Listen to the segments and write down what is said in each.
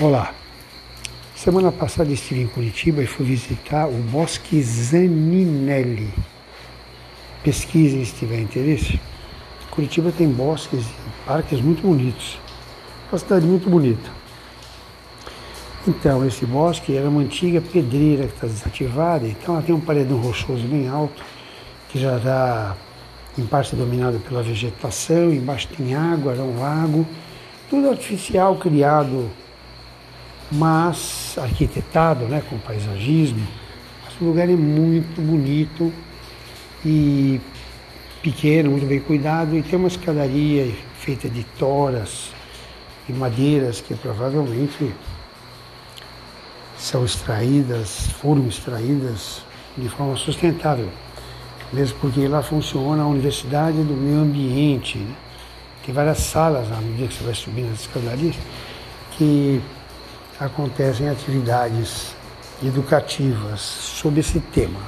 Olá. Semana passada estive em Curitiba e fui visitar o Bosque Zaninelli. Pesquisem se tiver interesse. Curitiba tem bosques e parques muito bonitos. Uma cidade muito bonita. Então, esse bosque era uma antiga pedreira que está desativada, então ela tem um paredão rochoso bem alto, que já está em parte dominado pela vegetação, embaixo tem água, era um lago, tudo artificial, criado mas arquitetado, né, com paisagismo. Mas o lugar é muito bonito e pequeno, muito bem cuidado e tem uma escadaria feita de toras e madeiras que provavelmente são extraídas, foram extraídas de forma sustentável, mesmo porque lá funciona a Universidade do Meio Ambiente. Né? Tem várias salas à medida que você vai subindo as escadarias que acontecem atividades educativas sobre esse tema.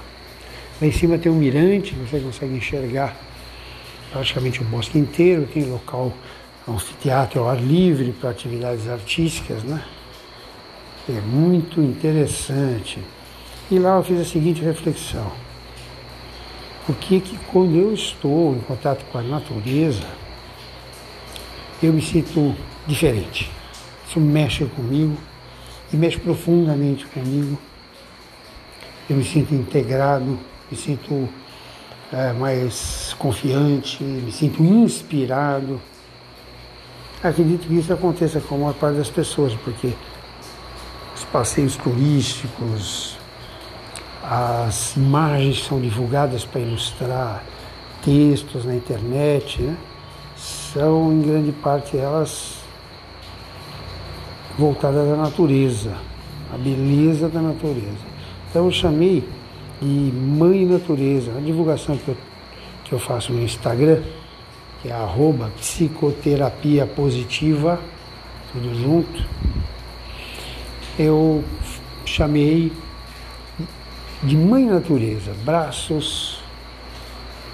Lá em cima tem um mirante, você consegue enxergar praticamente o bosque inteiro, tem local, anfiteatro ao ar livre para atividades artísticas, né? É muito interessante. E lá eu fiz a seguinte reflexão. O que que quando eu estou em contato com a natureza, eu me sinto diferente. Isso mexe comigo, e mexe profundamente comigo. Eu me sinto integrado, me sinto é, mais confiante, me sinto inspirado. Acredito que isso aconteça com a maior parte das pessoas, porque os passeios turísticos, as imagens são divulgadas para ilustrar textos na internet, né, são em grande parte elas voltada da natureza, a beleza da natureza. Então eu chamei de Mãe Natureza, a divulgação que eu, que eu faço no Instagram, que é arroba psicoterapia positiva, tudo junto, eu chamei de Mãe Natureza, braços,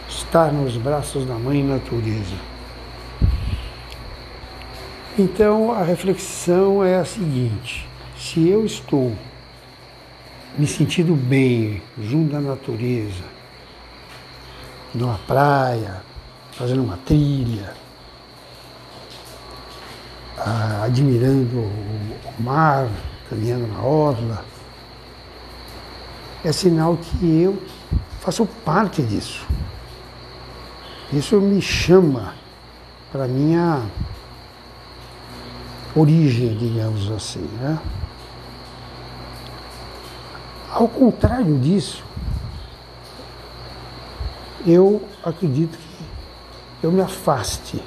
estar nos braços da Mãe Natureza. Então a reflexão é a seguinte: se eu estou me sentindo bem junto da natureza, numa praia, fazendo uma trilha, admirando o mar, caminhando na orla, é sinal que eu faço parte disso. Isso me chama para minha origem, digamos assim. Né? Ao contrário disso, eu acredito que eu me afaste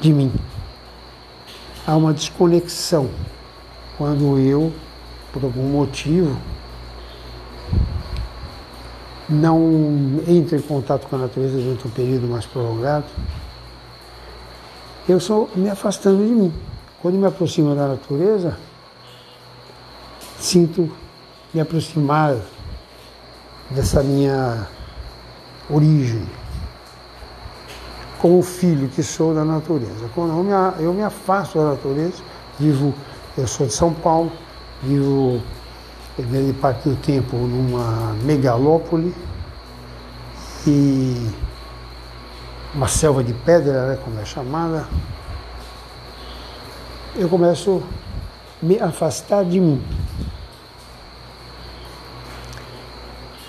de mim. Há uma desconexão quando eu, por algum motivo, não entro em contato com a natureza durante um período mais prolongado eu sou me afastando de mim. Quando me aproximo da natureza, sinto me aproximar dessa minha origem, como filho que sou da natureza. Quando eu me, eu me afasto da natureza, vivo, eu sou de São Paulo, vivo grande parte do tempo numa megalópole e uma selva de pedra, né, como é chamada, eu começo a me afastar de mim.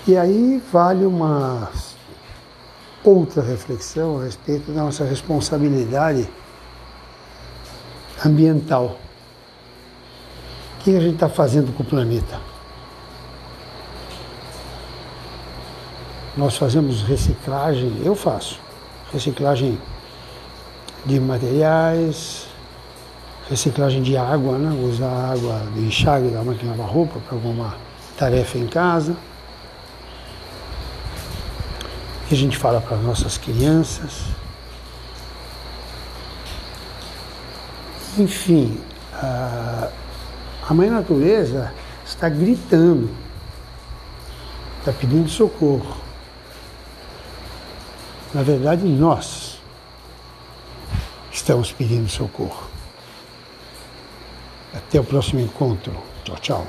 E aí vale uma outra reflexão a respeito da nossa responsabilidade ambiental. O que a gente está fazendo com o planeta? Nós fazemos reciclagem, eu faço reciclagem de materiais, reciclagem de água, né? usar água de enxágue da máquina de lavar roupa para alguma tarefa em casa. E a gente fala para as nossas crianças. Enfim, a, a mãe natureza está gritando, está pedindo socorro. Na verdade, nós estamos pedindo socorro. Até o próximo encontro. Tchau, tchau.